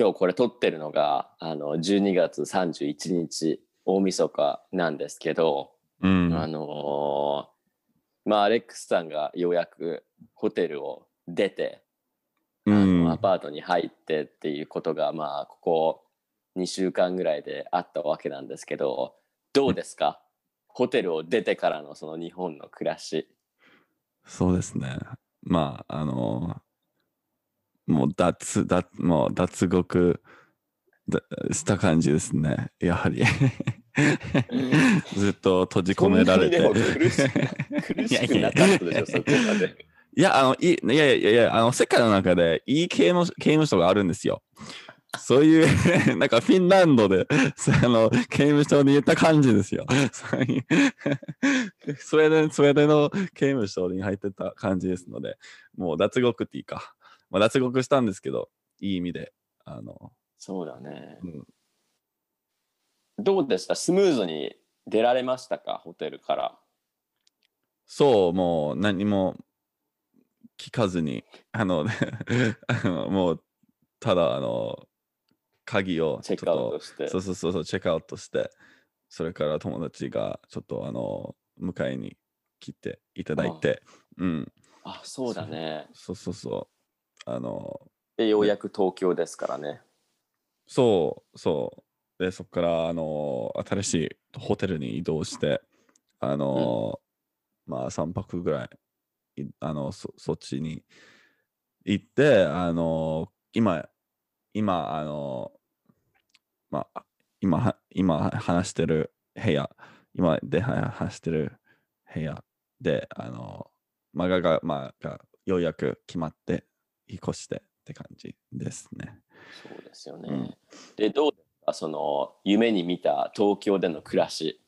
今日これ撮ってるのがあの12月31日大晦日なんですけど、うん。あのーまあアレックスさんがようやくホテルを出て、うあのんアパートに入ってっていうことがまあここ2週間ぐらいであったわけなんですけどどうですか？ホテルを出てからのその日本の暮らし。そうですね。まあ、あの、もう脱、脱、もう脱獄だした感じですね。やはり。ずっと閉じ込められて。苦しく苦しくなかったでしょ、そこまで。いや、あの、いい、いやいやいや、あの、世界の中でいい刑務刑務所があるんですよ。そういう、なんかフィンランドで、そあの、刑務所にいた感じですよ。スウェーデン、スウェーデンの刑務所に入ってた感じですので、もう脱獄っていうか、まあ、脱獄したんですけど、いい意味で、あの、そうだね。うんどうでした？スムーズに出られましたか？ホテルから。そう、もう何も聞かずに、あの、あのもう、ただ、あの、鍵をチェックアウトして。とそうそうそうそう、チェックアウトして、それから友達がちょっと、あの、迎えに来ていただいて、うん、あ、そうだね。そうそうそう、あの、で、ようやく東京ですからね。そうそう、で、そこから、あの、新しいホテルに移動して、あの、まあ、3泊ぐらい、いあの、そそっちに行って、あの、今、今、あの、まあ、今は、今話してる部屋、今では話してる部屋で、あの、まあ、がが、まあ、がようやく決まって、引っ越してって感じですね。そうですよね。うんで、どうですか？その夢に見た東京での暮らし。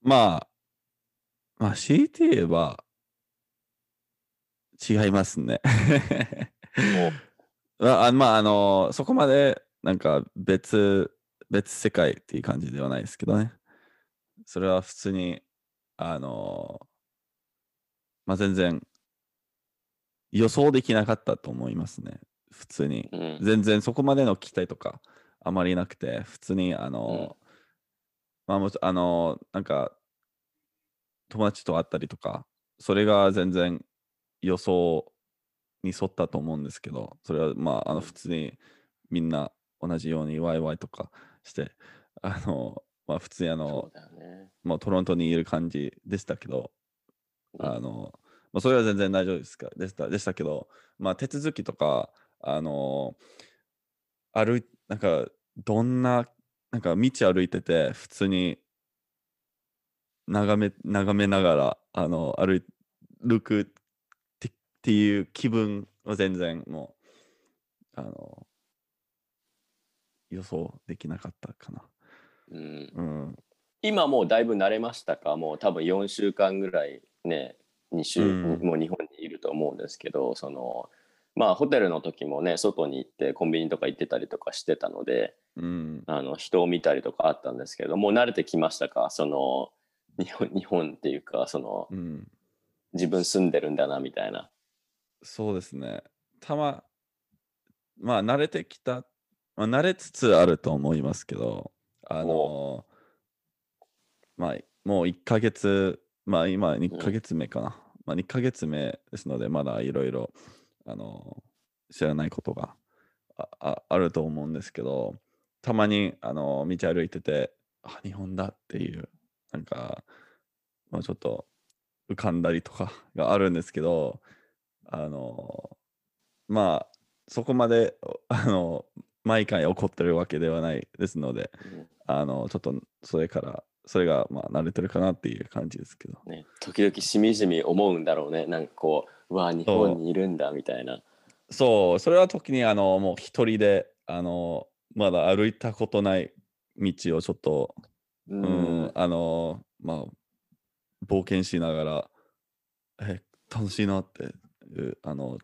まあ、まあ、強いて言えば、違いますね。まあ、あまあ、あの、そこまで、なんか別、別世界っていう感じではないですけどね。それは普通に、あの、まあ、全然、予想できなかったと思いますね。普通に。うん。全然そこまでの期待とかあまりなくて普通にあの、まあもちあのなんか友達と会ったりとかそれが全然予想に沿ったと思うんですけどそれはまああの普通にみんな同じようにワイワイとかしてあのまあ普通にあそのね。まあトロントにいる感じでしたけどうんあの、まあ、それは全然大丈夫ですかでしたでしたけど、まあ、手続きとか、あの歩い、なんか、どんな、なんか道歩いてて、普通に眺め、眺めながら、あの、歩い歩くってっていう気分は全然もう、あの、予想できなかったかな。うん、うん。今もうだいぶ慣れましたか？もう多分4週間ぐらいね、2週、うんもう日本にいると思うんですけど、その、まあホテルの時もね、外に行ってコンビニとか行ってたりとかしてたので、うん。あの人を見たりとかあったんですけど、もう慣れてきましたか？その、日本日本っていうか、その、うん。自分住んでるんだなみたいな。そうですね。たま、まあ、慣れてきた、まあ、慣れつつあると思いますけど、あの、まあ、もう1ヶ月、まあ、今2ヶ月目かな。まあ、2ヶ月目ですので、まだいろいろ、あの、知らないことがあああると思うんですけど、たまに、あの、道歩いてて、あ、日本だっていう、なんか、まあ、ちょっと浮かんだりとか があるんですけど、あの、まあ、そこまで、おあの、毎回怒ってるわけではないですので、うんあの、ちょっとそれから、それが、まあ、慣れてるかなっていう感じですけど。ね、時々しみじみ思うんだろうね。なんかこう、うわ、日本にいるんだみたいな。そう、それは時に、あの、もう一人で、あの、まだ歩いたことない道をちょっと、ううん、あの、まあ、冒険しながら、え、楽しいなっていう、あの、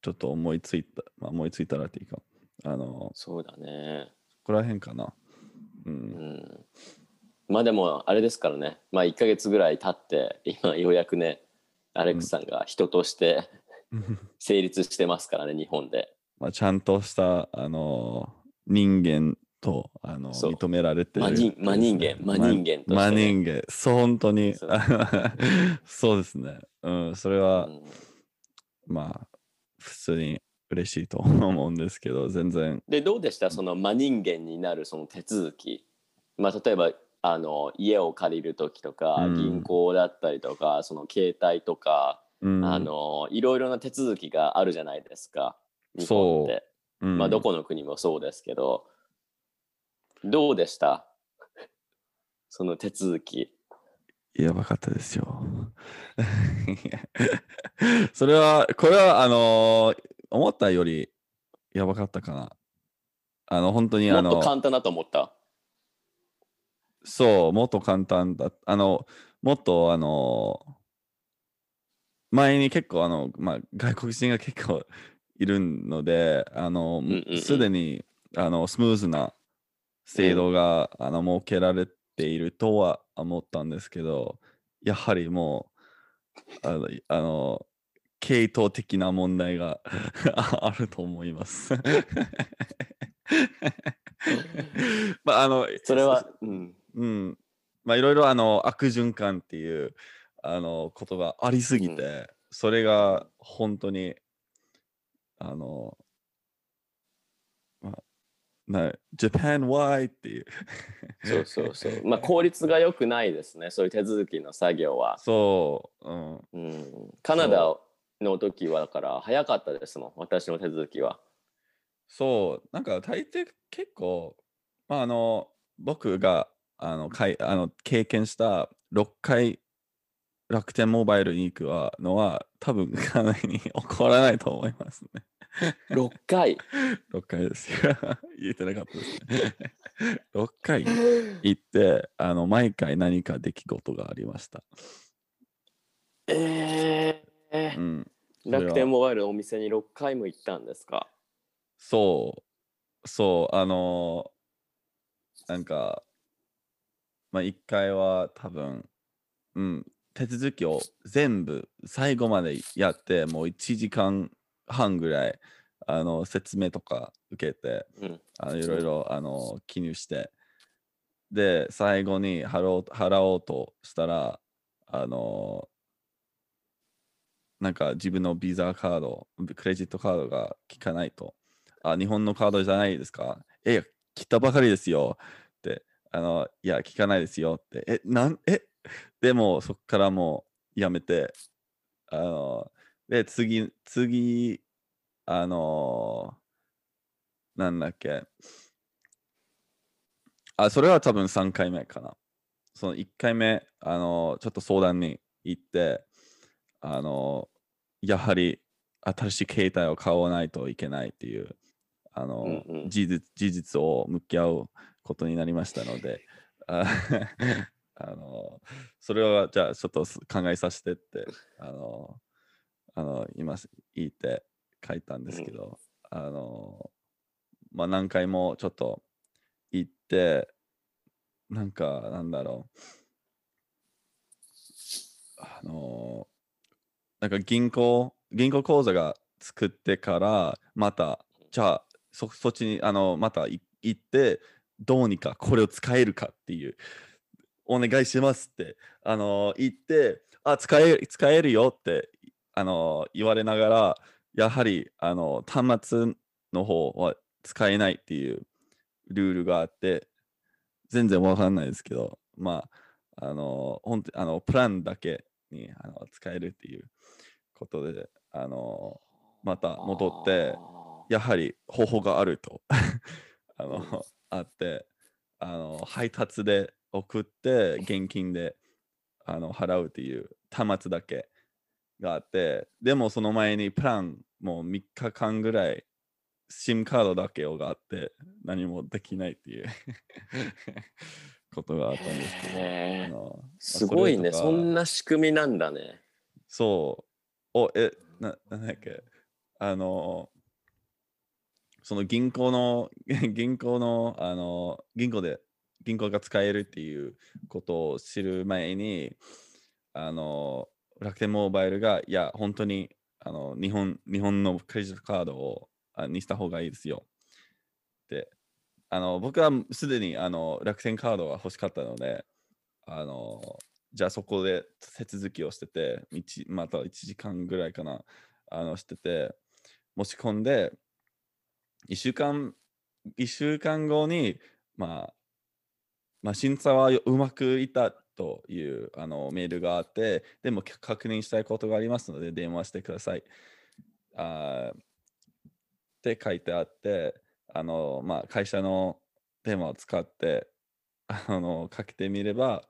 ちょっと思いついた、まあ、思いついたらっていうか、あの、そうだね。ここら辺かな。う。うんん。まあでも、あれですからね。まあ1ヶ月ぐらい経って、今ようやくね、アレックスさんが人として成立してますからね、日本で。まあ、ちゃんとした、あの人間とあの認められてる真人真人間。真人間としてね。真人間。そう本当に。そう。ですね。うんそれうは、ん。まあ普通に嬉しいと思うんですけど全然。でどうでした？その真人間になるその手続き、まあ、例えばあの家を借りる時とか、うん。銀行だったりとかその携帯とか、うん。あのいろいろな手続きがあるじゃないですか日本って、う。ん。まあ、どこの国もそうですけど。どうでした？その手続き。やばかったですよ。それは、これは、あの思ったよりやばかったかな。あの、本当に、もっとあの、簡単だと思ったそう、もっと簡単だ。あの、もっと、あの、前に結構、あの、まあ、外国人が結構いるので、あのんうんうん、すでに、あの、スムーズな制度が、あの、設けられているとは思ったんですけど、やはりもう、あの、あの系統的な問題が あると思います。まあ、あの、それは、うん、うん。まあいろいろあの悪循環っていうあのことがありすぎて、うそれが本当にあの、まあ、な Japan why っていう。そうそうそう。まあ効率が良くないですねそういう手続きの作業は、そう、うん、う。ん、カナダの時はだから早かったですもん私の手続きは。そう、なんか大抵結構、まあ、あの僕があのかいあの経験した6回楽天モバイルに行くはのは多分かなり起こ らないと思いますね。6回？6回ですよ。言えてなかったですね。6回行って、あの毎回何か出来事がありました。えうー、ん、それは楽天モバイルのお店に6回も行ったんですか？そう、そう、あのなんか、まあ1回は多分、うん、手続きを全部最後までやって、もう1時間半ぐらいあの説明とか受けて、うん。あのいろいろあの記入して、で、最後に払おう払おうとしたら、あの、なんか自分のビザカード、クレジットカードが効かないと。あ、日本のカードじゃないですか？え、来たばかりですよって、あの、いや、聞かないですよって、え、なん、え、でもそこからもうやめて、あの、で、次、次、あのなんだっけ。あ、それは多分3回目かな。その1回目、あの、ちょっと相談に行って、あの、やはり新しい携帯を買わないといけないっていう、あの、うんうん事実事実を向き合うことになりましたので、あ あの、それはじゃあちょっとす考えさせてって、あの、あの今言って書いたんですけど、あの、まあ何回もちょっと行って、なんか、なんだろう。あの、なんか銀行、銀行口座が作ってから、また、じゃあ、そそっちに、あの、またい行って、どうにかこれを使えるかっていう、お願いしますって、あの、言って、あ、使える、使えるよって、あの、言われながら、やはり、あの、端末の方は使えないっていうルールがあって、全然わかんないですけど、まあ、あの、本当あの、プランだけにあの使えるっていうことで、あの、また戻って、やはり方法があると。あの、あって、あの、配達で送って、現金であの払うっていう端末だけがあって、でもその前にプランもう3日間ぐらい SIM カードだけをがあって何もできないっていう ことがあったんですけど、すごいねそんな仕組みなんだねそう。お、え、な、なんだっけ？あの、その銀行の、銀行の、あの、銀行で、銀行が使えるっていうことを知る前に、あの、楽天モバイルが、いや、本当に、あの、日本、日本のクレジットカードをあにした方がいいですよ。で、あの僕はすでにあの楽天カードが欲しかったので、あのじゃあそこで手続きをしてて、また1時間ぐらいかな、あのしてて、持ち込んで、1週間、一週間後に、まあ、まあ、審査はうまくいったというあのメールがあって、でも確認したいことがありますので、電話してください。あって書いてあって、あのまあ、会社の電話を使ってあのかけてみれば、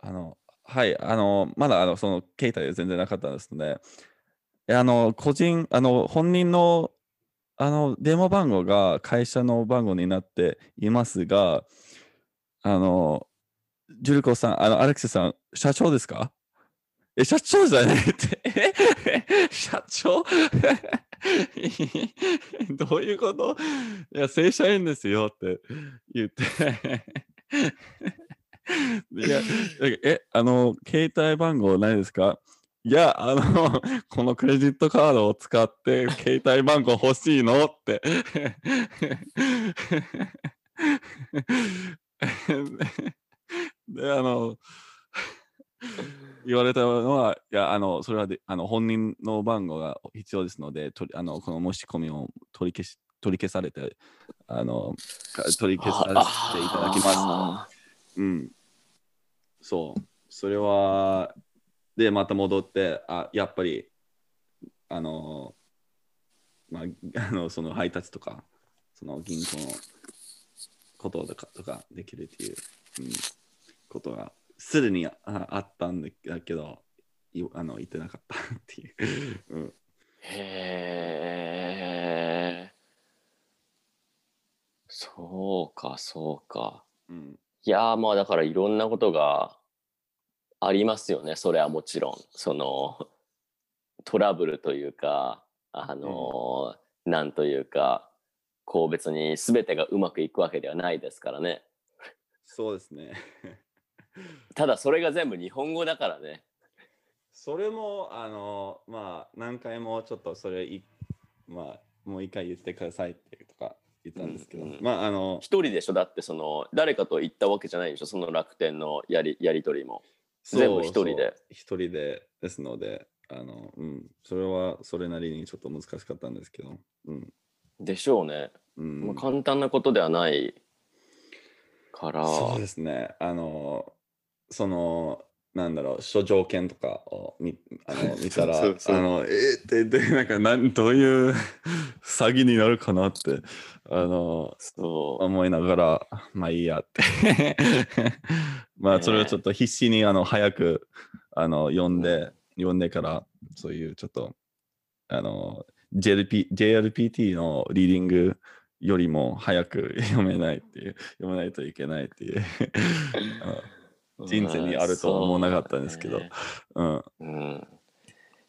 あのはい、あのまだあのその携帯で全然なかったんですので、えあの個人、あの本人のあの電話番号が会社の番号になっていますが、あの、ジュルコさん、あの、アレクスさん、社長ですか？え、社長じゃないって。え？社長？どういうこと？いや、正社員ですよって言って。いや、え、あの、携帯番号ないですか？いや、あの、このクレジットカードを使って携帯番号欲しいの？って。で、あの、言われたのは、いや、あの、それはであの本人の番号が必要ですので、とりあのこの申し込みを取り消し取り消されて、あの、か取り消させていただきます。あうん。そう。それは、で、また戻って、あ、やっぱり、あの、まあ、あのその配達とか、その銀行のこととかとかできるっていう、うん、ことが、すでにああったんだけど、いあの言ってなかったっていう。うん、ーへえ。そうか、そうか。うん、いやーまあだからいろんなことがありますよねそれはもちろん。そのトラブルというかあのーなんというかこう別に全てがうまくいくわけではないですからね。そうですね。ただそれが全部日本語だからね。それも、あの、まあ、何回もちょっとそれい、まあ、もう一回言ってくださいってとか言ったんですけど、うんうん。まあ、あの、一人でしょ？だってその誰かと言ったわけじゃないでしょ？その楽天のやりやり取りも全部一人で。一人でですので、あの、うん、それはそれなりにちょっと難しかったんですけど、うん。でしょうね、うん。まあ、簡単なことではないから。そうですね。あの、その、なんだろう、諸条件とかを見あの 見たら、あの、えーって、で、なんかなん、どういう詐欺になるかなって、あの、そう思いながら、まあいいやって。まあ、それをちょっと必死に、あの、早く、あの、読んで、読んでから、そういうちょっと、あの、JLP JLPT のリーディングよりも早く 読めないっていう、読めないといけないっていう。人生にあるとは思わなかったんですけど。そうん、うん、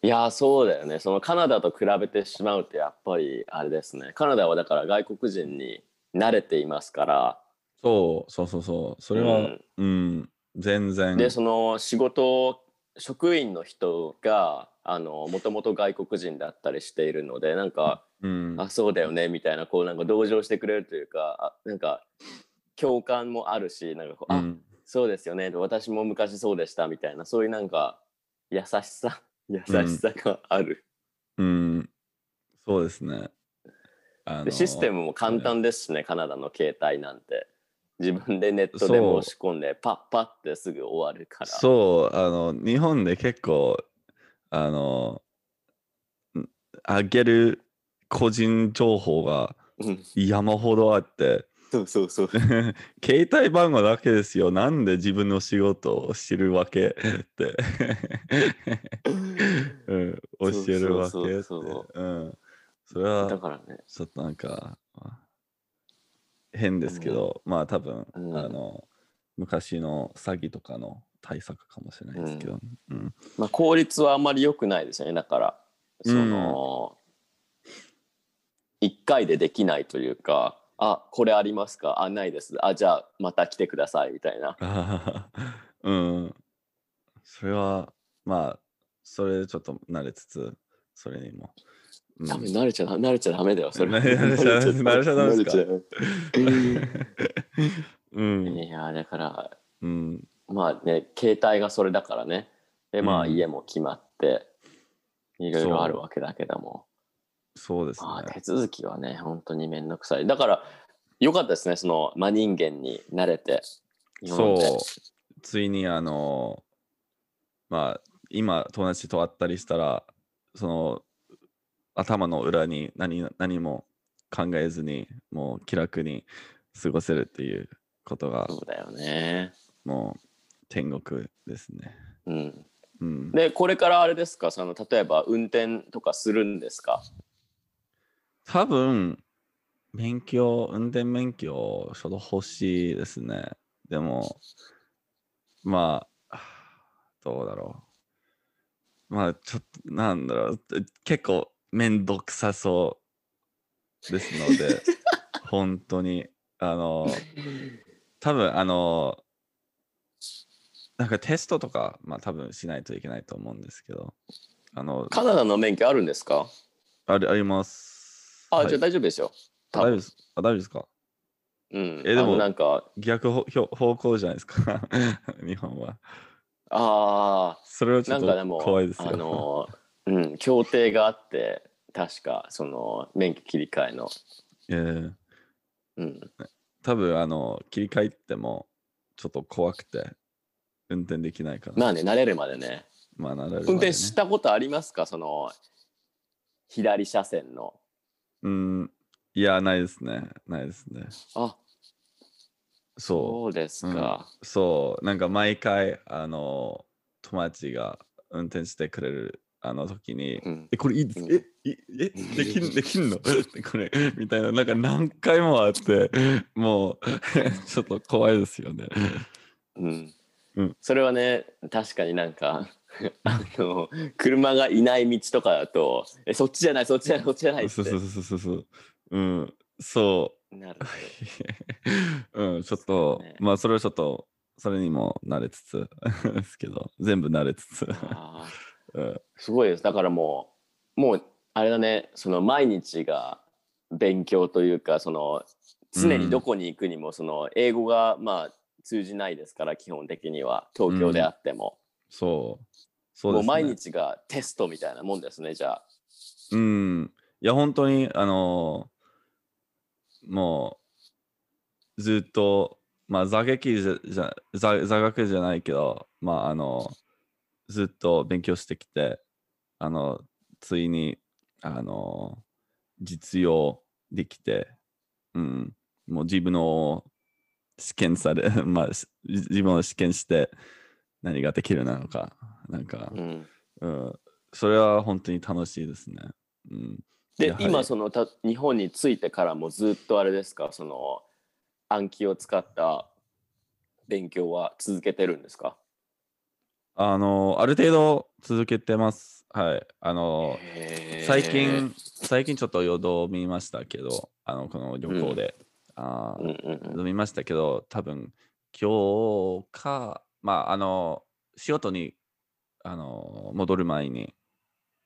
いやーそうだよね。そのカナダと比べてしまうとやっぱりあれですね。カナダはだから外国人に慣れていますから、そうそうそうそう、それは、うん。うん、全然。でその仕事職員の人がもともと外国人だったりしているのでなんか、うん、あそうだよねみたいなこうなんか同情してくれるというかあなんか共感もあるしなんかこう、あうんそうですよね。私も昔そうでしたみたいなそういうなんか優しさ 優しさがある、うん、そうですね。システムも簡単ですしねカナダの携帯なんて。自分でネットで申し込んでパッパってすぐ終わるから。そう、あの、日本で結構、あの、んあげる個人情報がうん。山ほどあって、そうそうそう。携帯番号だけですよ。なんで自分の仕事を知るわけ？って、うん、教えるわけって。そうん、それだはからね。ちょっとなんか変ですけど、まあ多分、うん。あの昔の詐欺とかの対策かもしれないですけど、うん。まあ効率はあんまり良くないですよね。だからその、一回でできないというかあこれありますかあないですあじゃあまた来てくださいみたいな うん。それは、まあ、それでちょっと慣れつつ、それにも。うん多分慣れちゃだ慣れちゃダメだよ、それ。慣れちゃ慣れちゃダメですか？慣れちゃうんう。いや、だから、うんまあね、携帯がそれだからね。で、まあうん家も決まって、いろいろあるわけだけども。そうですねまあ手続きはね、本当にめんどくさい。だから、よかったですね、その真人間に慣れて。そうついにあのまあ今友達と会ったりしたらその頭の裏に何何も考えずにもう気楽に過ごせるっていうことがそうだよね。もう天国ですね。うん。うん、で、これからあれですか、その例えば運転とかするんですか？多分免許運転免許ちょっと欲しいですね。でもまあどうだろう。まあちょっとなんだろう結構めんどくさそうですので 本当にあの 多分あのなんかテストとかまあ多分しないといけないと思うんですけどあのカナダの免許あるんですか？ありあります。あ、はいじゃあ大丈夫ですよ。大丈夫ですあ大丈夫ですか？うん。えでもなんか、逆方方向じゃないですか？日本は。ああ、それはちょっとなんかでも、怖いですよ。あの、うん、協定があって、確か、その、免許切り替えの。えーうん。多分あの切り替えてもちょっと怖くて運転できないから。まあね、慣れるまでね。まあなれるね運転したことありますか？その、左車線の。うん。いや、ないですね。ないですね。あ、そそうですう。うんか。そう。なんか毎回、あの、友達が運転してくれるあの時に、うん。え、これいいです。うんえ、いえ、できん、できんの？これ、みたいな、なんか何回もあって、もう、ちょっと怖いですよね。うんうんそれはね確かになんか あの車がいない道とかだとえそっちじゃないそっちじゃないそっちじゃないそうそうそうそうそう。うん。そう。なる うん、ちょっと、ねまあ、それはちょっと、それにも慣れつつ ですけど、全部慣れつつ。あーうんすごいですだからもうもうあれだねその毎日が勉強というかその常にどこに行くにもその英語がまあ通じないですから基本的には東京であっても、そう。そうです、ね。もう毎日がテストみたいなもんですねじゃあうん。いや、本当に、あのもう、ずっと、まあ、座撃じゃ、じゃ座座学じゃないけど、まあ、あの、ずっと勉強してきて、あの、ついに、あの、実用できて、うん、もう自分を試験され、まあ、し自分を試験して何ができるなのか、なんか、うん。うん、それは本当に楽しいですね。うん、で今そのた日本に着いてからもずっとあれですか？その暗記を使った勉強は続けてるんですか？あの、ある程度続けてます。はい。あの、最近、最近ちょっとよどみましたけど、あの、この旅行で。うん。うんうんよどみましたけど、多分今日か、まあ、あの、仕事にあの戻る前に、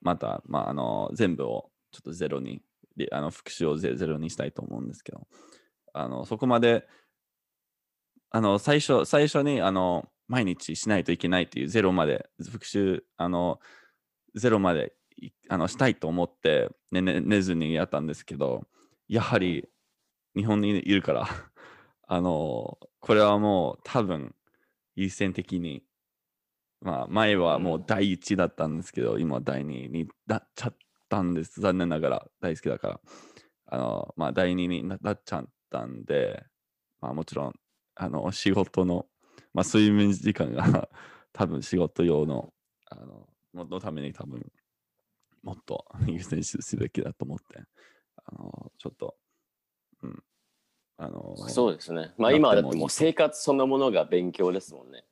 また、まあ、あの、全部をちょっとゼロに、あの復習をゼロにしたいと思うんですけど、あの、そこまで、あの、最初、最初に、あの、毎日しないといけないっていうゼロまで、復習、あの、ゼロまであのしたいと思って、ねね、寝ずにやったんですけど、やはり日本にいるから、あの、これはもう多分優先的に、まあ前はもう第一だったんですけど、今は第二になっちゃったんです。残念ながら大好きだから。あの、まあ第二にななっちゃったんで、まあもちろん、あの、仕事の、まあ睡眠時間が 多分仕事用の、あの、ののために多分、もっと優先すべきだと思って、あの、ちょっと、うん、あの、そうですねまあ今はだってもうと生活そのものが勉強ですもんね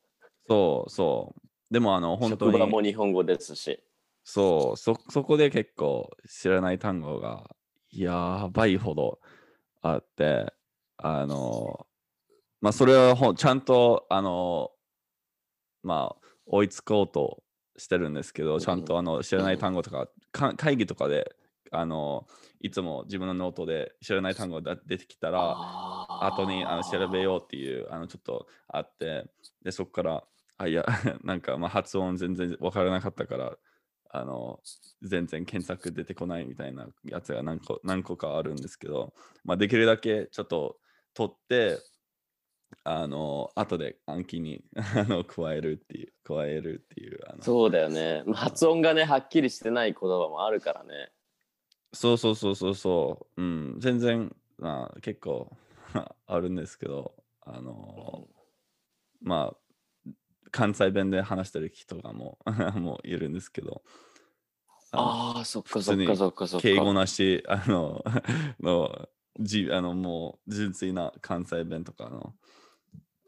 そうそう。でも、あの、本当職場もに、日本語ですし。そう、そ、そこで結構知らない単語がやばいほどあって、あの、まあ、それはちゃんと、あの、まあ、追いつこうとしてるんですけど、ちゃんとあの知らない単語とか、か会議とかであのいつも自分のノートで知らない単語が出てきたら、後にあの調べようっていうあのちょっとあって、で、そこから、あ、いや、なんかまあ発音全然わからなかったから、あの、全然検索出てこないみたいなやつが何個何個かあるんですけど、まあ、できるだけちょっと取って、あの、後で暗記に あの加えるっていう、加えるっていう。あのそうだよね。まあ発音がね、はっきりしてない言葉もあるからね。そうそうそうそうそう、うん、全然、まあ、結構 あるんですけど、あの、まあ、関西弁で話してる人がもう もういるんですけど、あのああ、そっかそっかそっかそっか。敬語なし、あの、のじあのもう純粋な関西弁とかの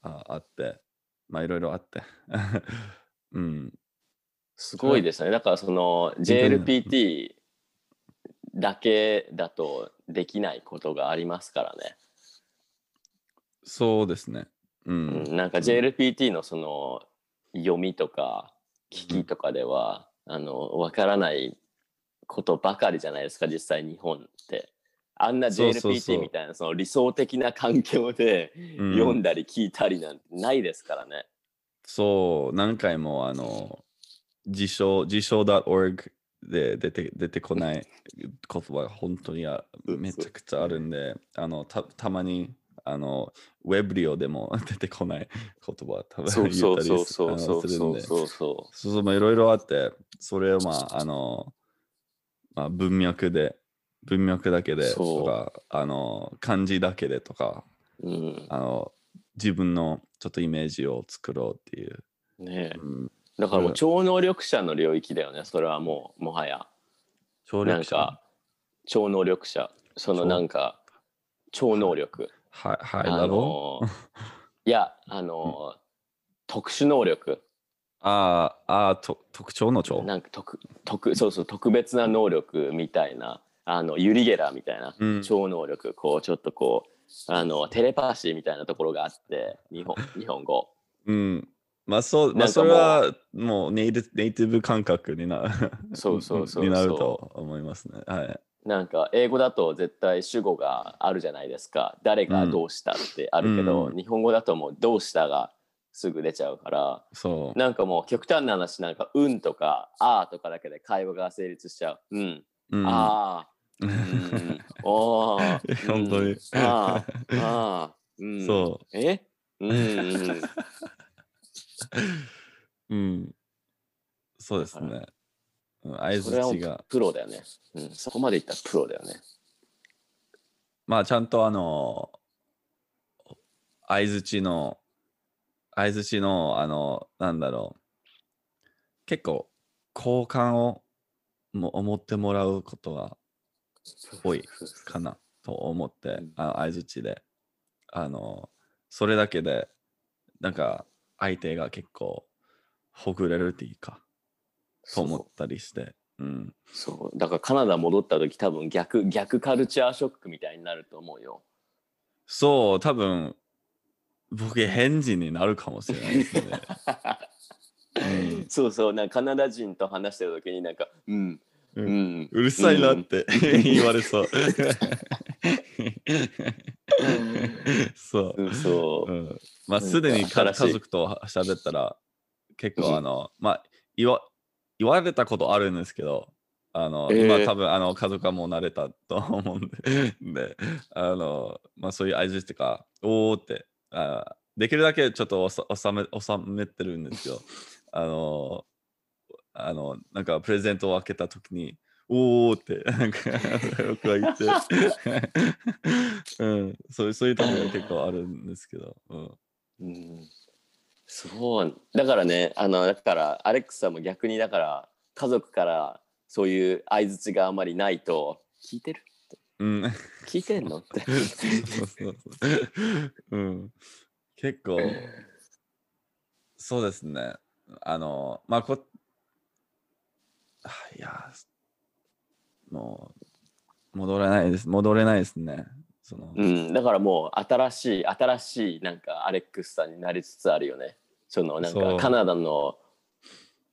ああって、まあいろいろあって、うん、すごいですね。だからその JLPT だけだとできないことがありますからね。そうですね。ううんん、なんか JLPT のその読みとか聞きとかでは、あのわからないことばかりじゃないですか実際日本って。あんな JLPT みたいなその理想的な環境でうん読んだり聞いたりなんてないですからね。そう、何回もあの、辞書、辞書 .org で出て出てこない言葉が本当にめちゃくちゃあるんで、あのたたまにあのウェブリオでも 出てこない言葉多分そう言ったりそうそうすそうそうあのするんで。そうそうそそうそう、まあいろいろあって、それをまあ、あの、まあ、文脈で、文脈だけでとか、あの、漢字だけでとか、う。うん、あの、自分のちょっとイメージを作ろうっていう。ねえうん、だからもううん超能力者の領域だよねそれはもうもはや。省略者？なんか超能力者その超なんか超能力。ハイハイあラボのいやあの、特殊能力あーあー、と特徴の徴。なんか特特そうそう特別な能力みたいなあのユリ・ゲラーみたいなうん超能力、こうちょっとこうあのテレパシーみたいなところがあって日本 日本語うん。まあそう、まあそれはもうネイティネイティブ感覚にな そうそうそうそうになると思いますね。はい。なんか英語だと絶対主語があるじゃないですか誰がどうしたってあるけど、うん日本語だともうどうしたがすぐ出ちゃうからそう。なんかもう極端な話なんか「うん」とか「あー」とかだけで会話が成立しちゃう。うん。うん、ああ。うん。おー本当にうんあーあー。うん。そう。え？うんうん。うん。そうですね。うん相づちが。プロだよね。うん。そこまでいったらプロだよね。まあちゃんとあの、相づちの、相づちの、あの、なんだろう。結構、好感をも思ってもらうことが多いかなと思ってうん、あの相づちで。あの、それだけで、なんか、相手が結構、ほぐれるっていうか、と思ったりして。うん。そう。だからカナダ戻った時多分逆、逆カルチャーショックみたいになると思うよ。そう、多分、僕、返事になるかもしれないですね。うんそうそう。なんかカナダ人と話してる時になんか、うん。ううんん。うるさいなって言われそう。そう。うんそうう。ん、まあ、すでに家族と喋ったら、結うん構、あの、まあ、言わ言われたことあるんですけど、あの、えー今多分、あの、家族はもう慣れたと思うんで、で あの、まあ、そういう合図とか、おーって、あできるだけちょっと収め収めてるんですよ。あの、あの、なんかプレゼントを開けたときに、おーって、なんか、僕は言って、うん、そういうそういう時が結構あるんですけど、うん。うんそうだからねあのだからアレックスさんも逆にだから家族からそういう相づちがあまりないと聞いてる？うん、聞いてんの？ってそうそうそう。うん。結構、そうですね。あの、まあ、こ、あいや、もう、戻れないです。戻れないですね。その、うん、だからもう新しい新しいなんかアレックスさんになりつつあるよね。そのなんかカナダの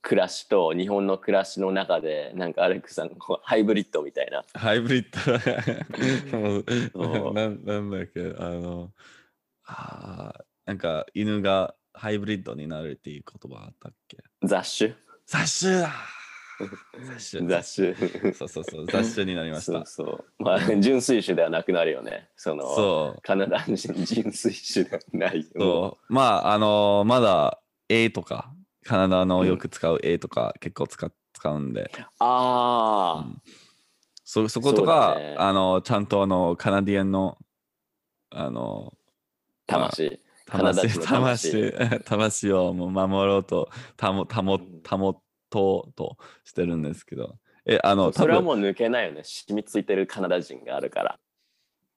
暮らしと日本の暮らしの中でなんかアレックスさんこうハイブリッドみたいな。ハイブリッド。なんなんだっけあのあーなんか犬がハイブリッドになるっていう言葉あったっけ？雑種。雑種だ雑種雑種そうそうそう。雑種になりましそうたそう。まあ純粋種ではなくなるよね。そのそう。カナダ人純粋種ではないそう。まああのまだ A とかカナダのよく使う A とか結構使使うんで、ああ、うん。そそことか、だね。あのちゃんとあのカナディアンのあの魂。魂。魂。魂をもう守ろうと保保保とうとしてるんですけど。えあのそれはもう抜けないよね。染みついてるカナダ人があるから。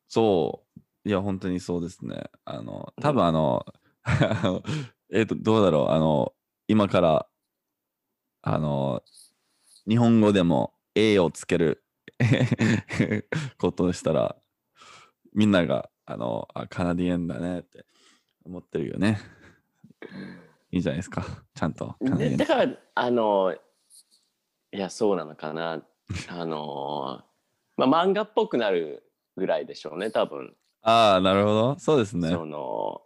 そう。いや本当にそうですね。あの多分あの、えっとどうだろう。あの今からあの日本語でも A をつける ことをしたらみんながあのあカナディアンだねって思ってるよね いいじゃないですか。ちゃんとだからあのいやそうなのかな。あの まあ漫画っぽくなるぐらいでしょうね多分。ああなるほど。そうですね。その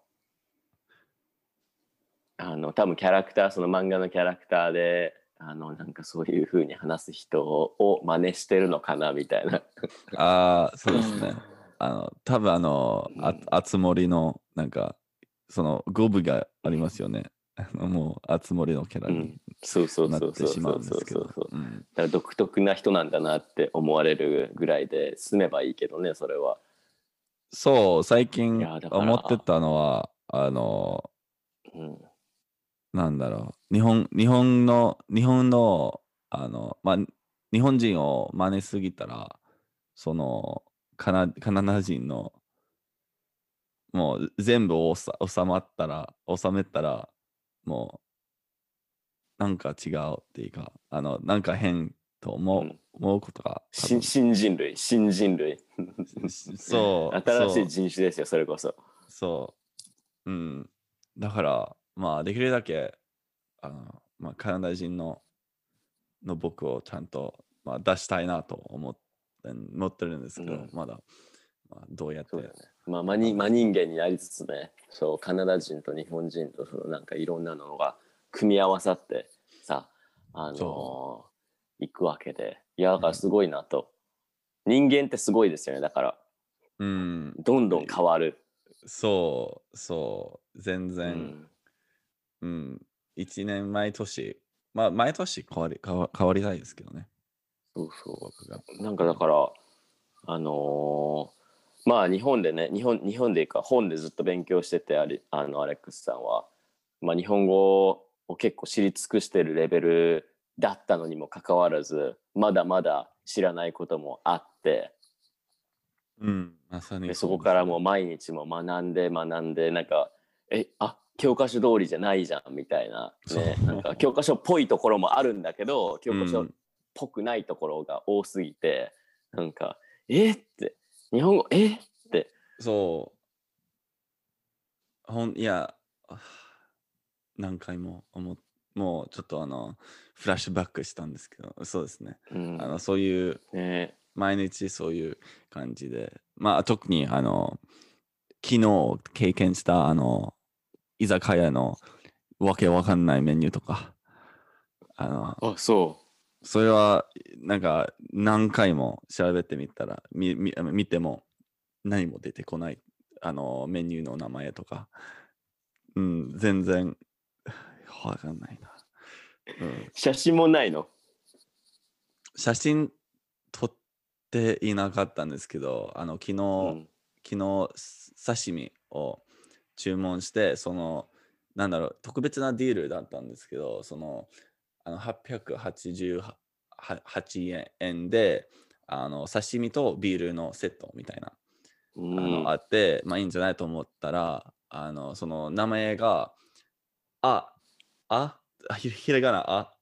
あの多分キャラクターその漫画のキャラクターであのなんかそういう風に話す人を真似してるのかなみたいな。ああそうですね。あの多分あの、あつ森のなんかその語尾がありますよね。あのもうあつ森のキャラにうん。そうそうなそうそうってしまうんですけど。そうそう。うん。だから独特な人なんだなって思われるぐらいで済めばいいけどねそれは。そう最近いやだから。思ってたのはあのうん。なんだろう。日本日本の日本のあのまあ日本人を真似すぎたらそのカナカナダ人のもう全部おさ収まったら収めたらもうなんか違うっていうかあのなんか変と思う,、うん思うことが新新人類新人類 そう 新しい人種ですよそれこそ。そう。うん。だから、まあ、できるだけ、あの、まあ、カナダ人のの僕をちゃんと、まあ、出したいなと思って思ってるんですけど、うんまだ、まあ、どうやって。ね。まあ真に真人間になりつつねそうカナダ人と日本人とそのなんかいろんなのが組み合わさってさあの行くわけでいやだからすごいなと。人間ってすごいですよねだからうん。どんどん変わる。そう、そう。全う然、んうん。一年毎年、まあ、毎年変わり変わ変わりたいですけどね。そうそ。う。なんかだからあのーまあ日本でね日本日本でいうか本でずっと勉強しててあれあのアレックスさんは、まあ、日本語を結構知り尽くしてるレベルだったのにもかかわらずまだまだ知らないこともあって。うん。まさにでそこからもう毎日も学んで学んでなんかえあ教科書通りじゃないじゃんみたいな,、ね、なんか教科書っぽいところもあるんだけど教科書っうんぽくないところが多すぎて、なんかえって日本語え？って。そう。ほんいや、あ何回も思っもうちょっとあの、フラッシュバックしたんですけど、そうですね。うん。あのそういう、ね。毎日そういう感じで、まあ特にあの、昨日経験したあの、居酒屋のわけわかんないメニューとか、あの、あそそれはなんか何回も調べてみたらみみ見ても何も出てこないあのメニューの名前とか、うん、全然わかんないな、うん。う写真もないの？写真撮っていなかったんですけどあの昨日、うん。昨日刺身を注文してそのなんだろう特別なディールだったんですけどそのあの888円であの刺身とビールのセットみたいな、うんあのあってまあいいんじゃないと思ったらあのその名前があああひひらがなあ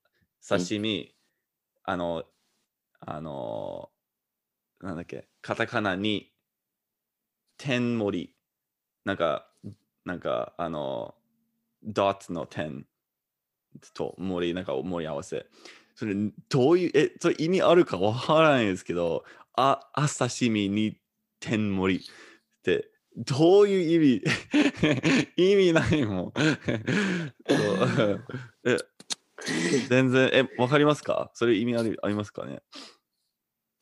刺身、あのあのなんだっけカタカナに天盛り。なんかなんかあのドットの点と盛りなんか盛り合わせ。それどういう、え、それ意味あるかわからないですけど、あ、あ刺身に天盛りってどういう意味？意味ないもん。え全然、え、わかりますか？それ意味ありありますかね？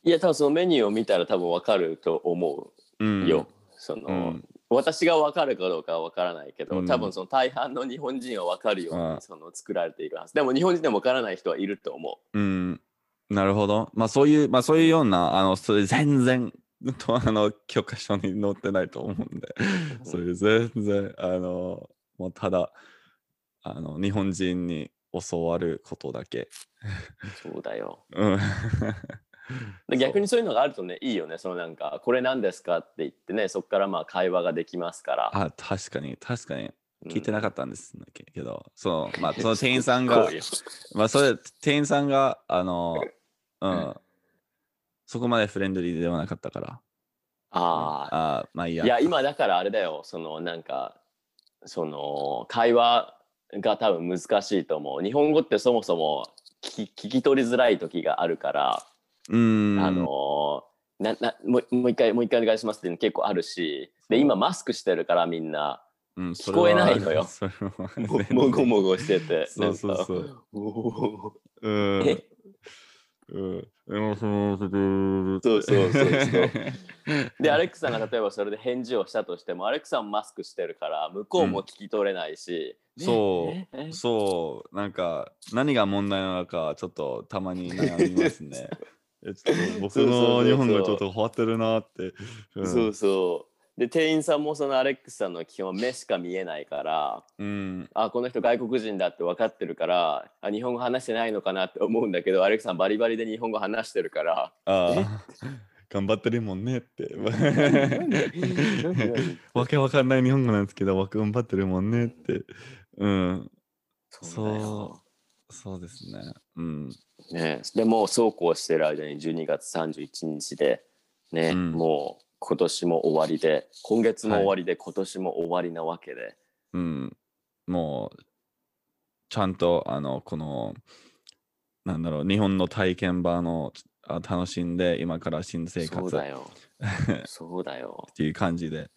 いや多分そのメニューを見たら多分わかると思ううよ。その、うん私がわかるかどうかはわからないけど、うん多分その大半の日本人はわかるよううんにその作られているはず。でも日本人でもわからない人はいると思うん、なるほど。まあそういう、まあそういうような、あの、それ全然、とあの教科書に載ってないと思うんで、う。それ全然、あの、もうただ、あの、日本人に教わることだけ。そうだよ。うん。で逆にそういうのがあるとねいいよね。そのなんかこれ何ですかって言ってねそこからまあ会話ができますから。あ、確かに、確かに。聞いてなかっったんですけけど、その、まあ、その店員さんたが、まあ、それ、店員さんが、あの、ううんん、そこまでフレンドリーではなかったから。ああ。まあいいや。いや今だからあれだよそのなんかその会話が多分難しいと思う日本語ってそもそも聞き聞き取りづらい時があるから、うん。あのななもうもう一回もう一回お願いしますっていうの結構あるしで今マスクしてるからみんなうん、聞こえないのよ。ももごもごしててそうそうそう。おーうん。え？うん。そうそうそうそう。でアレックさんが例えばそれで返事をしたとしてもアレックさんもマスクしてるから向こうも聞き取れないし、そう。そう、なんか何が問題なのかちょっとたまに悩みますね。えちょっと 僕の日本語ちょっと変わってるなって。うんそうそう。で店員さんもそのアレックスさんの基本目しか見えないからうん。あこの人外国人だって分かってるからあ日本語話してないのかなって思うんだけどアレックスさんバリバリで日本語話してるからああ、頑張ってるもんねって。わけわかんない日本語なんですけど、頑張ってるもんねって。うん。そうそうですね。うん。ね、でもそうこうしてる間に12月31日でね、うんもう今年も終わりで今月も終わりで、今年も終わりなわけでうん。もう、ちゃんと、あの、この、なんだろう、日本の体験版をあ楽しんで、今から新生そう活っだよそうだよ ていう感じで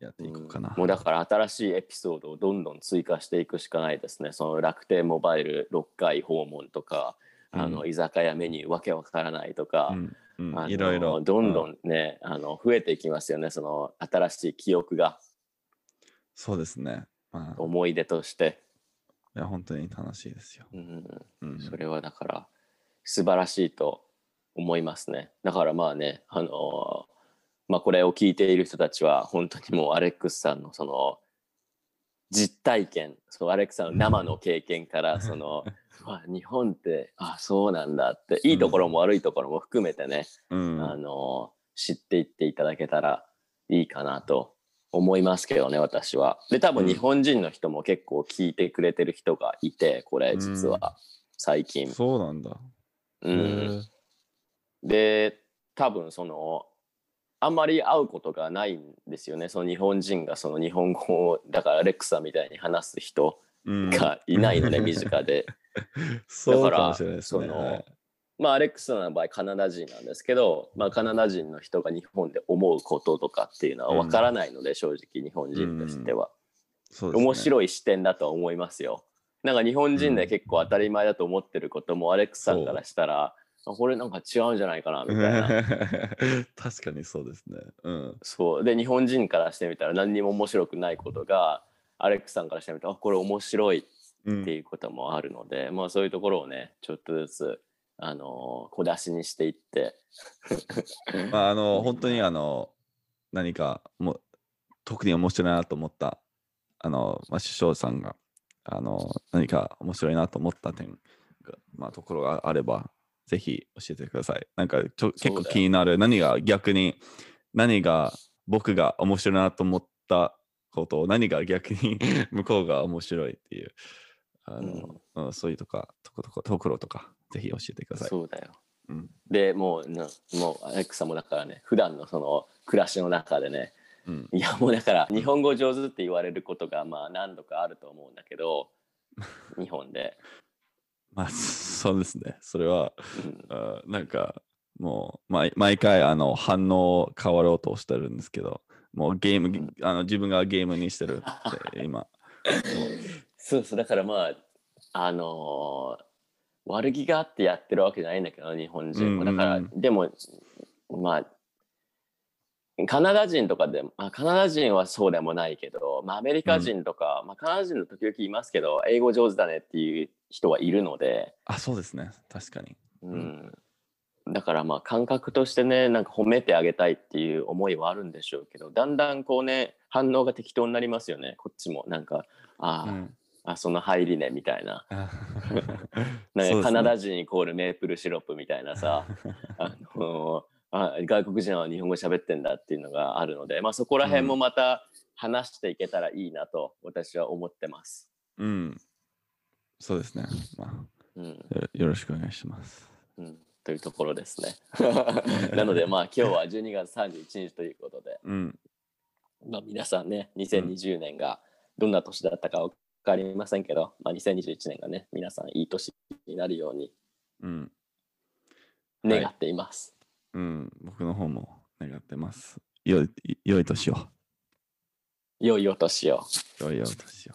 やっていこうかな。もうだから新しいエピソードをどんどん追加していくしかないですね。その楽天モバイル6回訪問とか、あのうん居酒屋メニューわけわからないとか、うんうんあのいろいろ。どんどうんね、あの増えていきますよね。その新しい記憶がそうですね。まあ、思い出として。いや本当に楽しいですよ。うん、うん、それはだから素晴らしいと思いますね。だからまあね、あのまあこれを聞いている人たちは本当にもうアレックスさんのその実体験、そのアレックスさんの生の経験からその うわ日本ってあそうなんだっていいところも悪いところも含めてね、うん、あの知っていっていただけたらいいかなと思いますけどね私は。で多分日本人の人も結構聞いてくれてる人がいてこれ実は最近。そうなんだ。うへん、で多分そのあんまり会うことがないんですよね。その日本人がその日本語をだからアレクサみたいに話す人うん、がいないので身近で。そうかもしれないで。だからそのはいまあアレックスの場合カナダ人なんですけど、まあ、カナダ人の人が日本で思うこととかっていうのは分からないので、正直日本人としては、そうですね。面白い視点だとは思いますよ。なんか日本人で結構当たり前だと思ってることもアレックスさんからしたら、あこれなんか違うんじゃないかなみたいな。確かにそうですね。うん。そうで日本人からしてみたら何にも面白くないことがアレックスさんからしてみたらあこれ面白いうんっていうこともあるので、まあそういうところをねちょっとずつあの小出しにしていって まあ、あの、本当にあの、何かもう特に面白いなと思った、あの、まあ、首相さんが、あの、何か面白いなと思った点が、まあ、ところがあれば、ぜひ教えてください。なんかちょ結構気になる、何が逆に、何が僕が面白いなと思ったことを、何が逆に 向こうが面白いっていう、あの、うんそういうとか、とことか、ところとか、ぜひ教えてください。そうだよ。うんでもうなもうアレックスさんもだからね普段のその暮らしの中でねうんいやもうだから日本語上手って言われることがまあ何度かあると思うんだけど日本で。まあ、そうですね。それは、うん。あなんか、もう毎、毎回あの反応変わろうとしてるんですけど、もうゲーム、ん。あの自分がゲームにしてるって 今。そうそう。だからまああのー悪気があってやってるわけじゃないんだけど日本人も。だから、うんうん。でもまあカナダ人とかでも、まあ、カナダ人はそうでもないけど、まあ、アメリカ人とか、まあ、カナダ人の時々いますけど英語上手だねっていう人はいるので、あ、そうですね。確かに。うん、だからまあ感覚としてねなんか褒めてあげたいっていう思いはあるんでしょうけどだんだんこうね反応が適当になりますよねこっちもなんかあー、うんあその入りねみたいなあ なんかカナダ人イコールメープルシロップみたいなさ あのあ外国人は日本語喋ってんだっていうのがあるので、まあ、そこら辺もまた話していけたらいいなと私は思ってます。うん。そうですね。まあ、うんよよろしくお願いします。うん、というところですね。なのでまあ今日は12月31日ということで、うん。まあ、皆さんね2020年がどんな年だったか分かりませんけど、まあ、2021年がね皆さんいい年になるようにうん。願っています。うん。僕の方も願ってます。よい、良い年を。良いお年を。良いお年を。